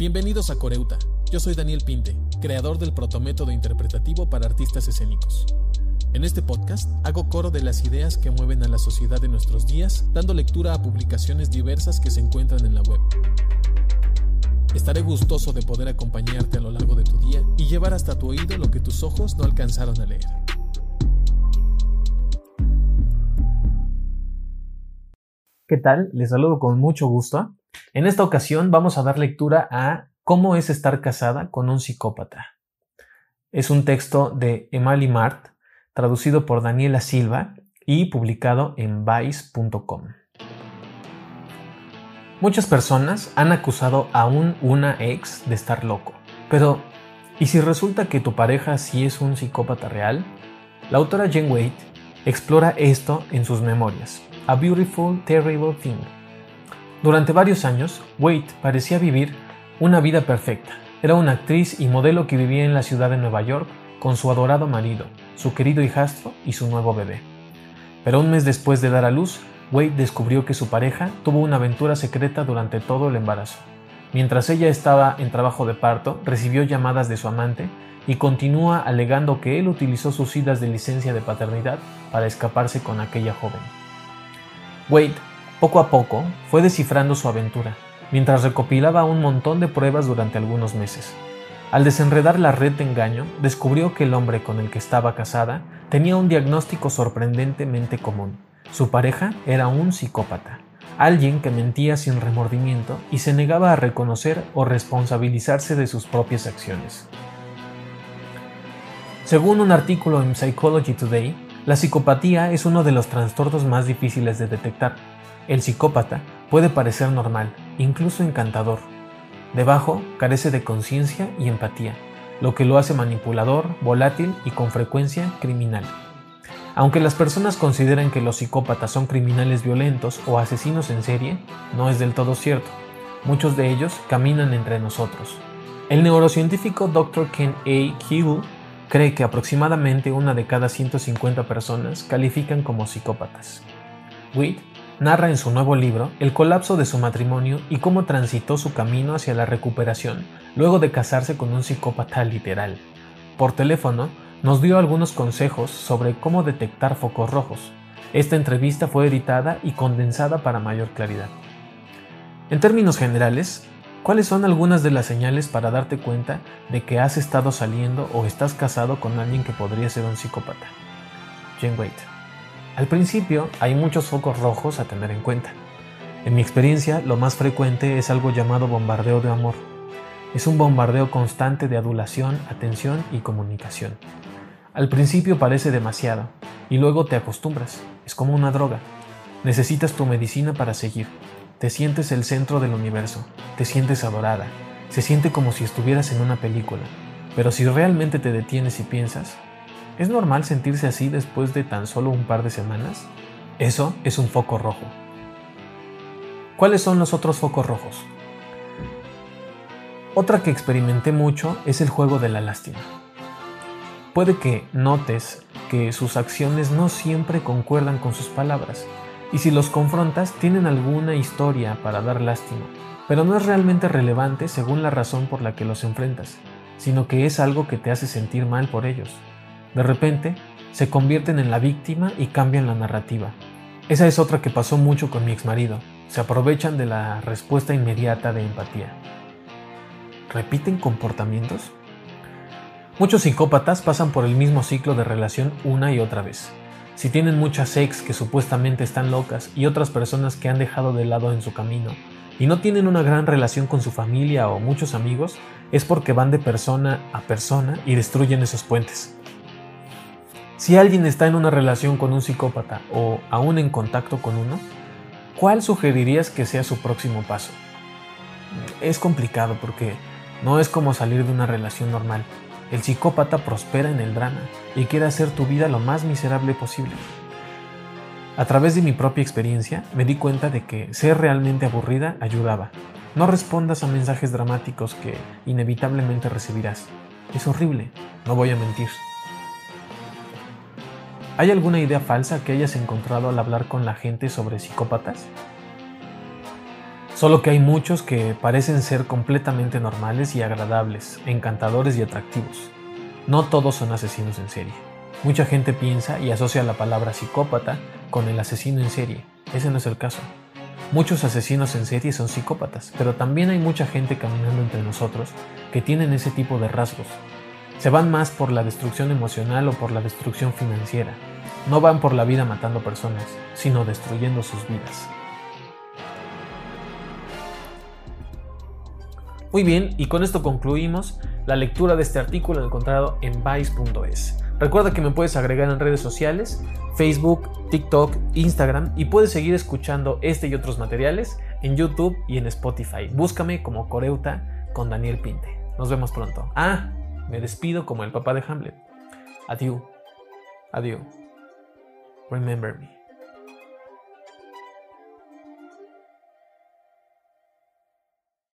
Bienvenidos a Coreuta. Yo soy Daniel Pinte, creador del protométodo interpretativo para artistas escénicos. En este podcast hago coro de las ideas que mueven a la sociedad de nuestros días, dando lectura a publicaciones diversas que se encuentran en la web. Estaré gustoso de poder acompañarte a lo largo de tu día y llevar hasta tu oído lo que tus ojos no alcanzaron a leer. ¿Qué tal? Les saludo con mucho gusto. En esta ocasión vamos a dar lectura a Cómo es estar casada con un psicópata. Es un texto de Emily Mart, traducido por Daniela Silva y publicado en vice.com. Muchas personas han acusado a un una ex de estar loco, pero ¿y si resulta que tu pareja sí es un psicópata real? La autora Jane Wade explora esto en sus memorias, A Beautiful Terrible Thing. Durante varios años, Wade parecía vivir una vida perfecta. Era una actriz y modelo que vivía en la ciudad de Nueva York con su adorado marido, su querido hijastro y su nuevo bebé. Pero un mes después de dar a luz, Wade descubrió que su pareja tuvo una aventura secreta durante todo el embarazo. Mientras ella estaba en trabajo de parto, recibió llamadas de su amante y continúa alegando que él utilizó sus idas de licencia de paternidad para escaparse con aquella joven. Wade, poco a poco, fue descifrando su aventura, mientras recopilaba un montón de pruebas durante algunos meses. Al desenredar la red de engaño, descubrió que el hombre con el que estaba casada tenía un diagnóstico sorprendentemente común. Su pareja era un psicópata, alguien que mentía sin remordimiento y se negaba a reconocer o responsabilizarse de sus propias acciones. Según un artículo en Psychology Today, la psicopatía es uno de los trastornos más difíciles de detectar. El psicópata puede parecer normal, incluso encantador. Debajo carece de conciencia y empatía, lo que lo hace manipulador, volátil y con frecuencia criminal. Aunque las personas consideran que los psicópatas son criminales violentos o asesinos en serie, no es del todo cierto. Muchos de ellos caminan entre nosotros. El neurocientífico Dr. Ken A. Hill cree que aproximadamente una de cada 150 personas califican como psicópatas. Narra en su nuevo libro el colapso de su matrimonio y cómo transitó su camino hacia la recuperación luego de casarse con un psicópata literal. Por teléfono, nos dio algunos consejos sobre cómo detectar focos rojos. Esta entrevista fue editada y condensada para mayor claridad. En términos generales, ¿Cuáles son algunas de las señales para darte cuenta de que has estado saliendo o estás casado con alguien que podría ser un psicópata? Jane Wade. Al principio hay muchos focos rojos a tener en cuenta. En mi experiencia, lo más frecuente es algo llamado bombardeo de amor. Es un bombardeo constante de adulación, atención y comunicación. Al principio parece demasiado y luego te acostumbras. Es como una droga. Necesitas tu medicina para seguir. Te sientes el centro del universo, te sientes adorada, se siente como si estuvieras en una película. Pero si realmente te detienes y piensas, ¿es normal sentirse así después de tan solo un par de semanas? Eso es un foco rojo. ¿Cuáles son los otros focos rojos? Otra que experimenté mucho es el juego de la lástima. Puede que notes que sus acciones no siempre concuerdan con sus palabras, y si los confrontas tienen alguna historia para dar lástima, pero no es realmente relevante según la razón por la que los enfrentas, sino que es algo que te hace sentir mal por ellos. De repente, se convierten en la víctima y cambian la narrativa. Esa es otra que pasó mucho con mi exmarido. Se aprovechan de la respuesta inmediata de empatía. ¿Repiten comportamientos? Muchos psicópatas pasan por el mismo ciclo de relación una y otra vez. Si tienen muchas ex que supuestamente están locas y otras personas que han dejado de lado en su camino, y no tienen una gran relación con su familia o muchos amigos, es porque van de persona a persona y destruyen esos puentes. Si alguien está en una relación con un psicópata o aún en contacto con uno, ¿cuál sugerirías que sea su próximo paso? Es complicado porque no es como salir de una relación normal. El psicópata prospera en el drama y quiere hacer tu vida lo más miserable posible. A través de mi propia experiencia me di cuenta de que ser realmente aburrida ayudaba. No respondas a mensajes dramáticos que inevitablemente recibirás. Es horrible, no voy a mentir. ¿Hay alguna idea falsa que hayas encontrado al hablar con la gente sobre psicópatas? Solo que hay muchos que parecen ser completamente normales y agradables, encantadores y atractivos. No todos son asesinos en serie. Mucha gente piensa y asocia la palabra psicópata con el asesino en serie. Ese no es el caso. Muchos asesinos en serie son psicópatas, pero también hay mucha gente caminando entre nosotros que tienen ese tipo de rasgos. Se van más por la destrucción emocional o por la destrucción financiera. No van por la vida matando personas, sino destruyendo sus vidas. Muy bien, y con esto concluimos la lectura de este artículo encontrado en vice.es. Recuerda que me puedes agregar en redes sociales, Facebook, TikTok, Instagram y puedes seguir escuchando este y otros materiales en YouTube y en Spotify. Búscame como Coreuta con Daniel Pinte. Nos vemos pronto. Ah, me despido como el papá de Hamlet. Adiós. Adiós. Remember me.